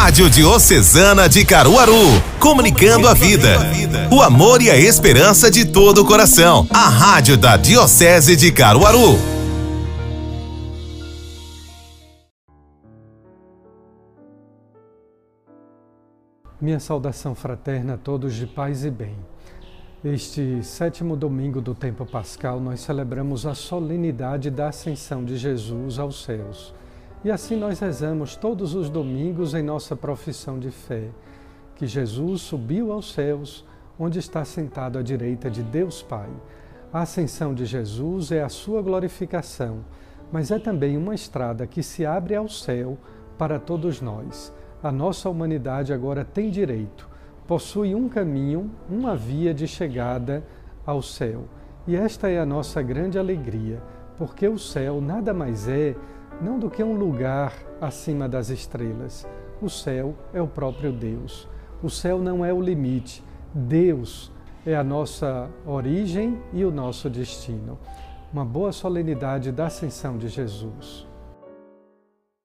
Rádio Diocesana de Caruaru, comunicando a vida, o amor e a esperança de todo o coração. A Rádio da Diocese de Caruaru. Minha saudação fraterna a todos de paz e bem. Este sétimo domingo do tempo pascal, nós celebramos a solenidade da ascensão de Jesus aos céus. E assim nós rezamos todos os domingos em nossa profissão de fé, que Jesus subiu aos céus, onde está sentado à direita de Deus Pai. A ascensão de Jesus é a sua glorificação, mas é também uma estrada que se abre ao céu para todos nós. A nossa humanidade agora tem direito, possui um caminho, uma via de chegada ao céu. E esta é a nossa grande alegria, porque o céu nada mais é não do que um lugar acima das estrelas. O céu é o próprio Deus. O céu não é o limite. Deus é a nossa origem e o nosso destino. Uma boa solenidade da ascensão de Jesus.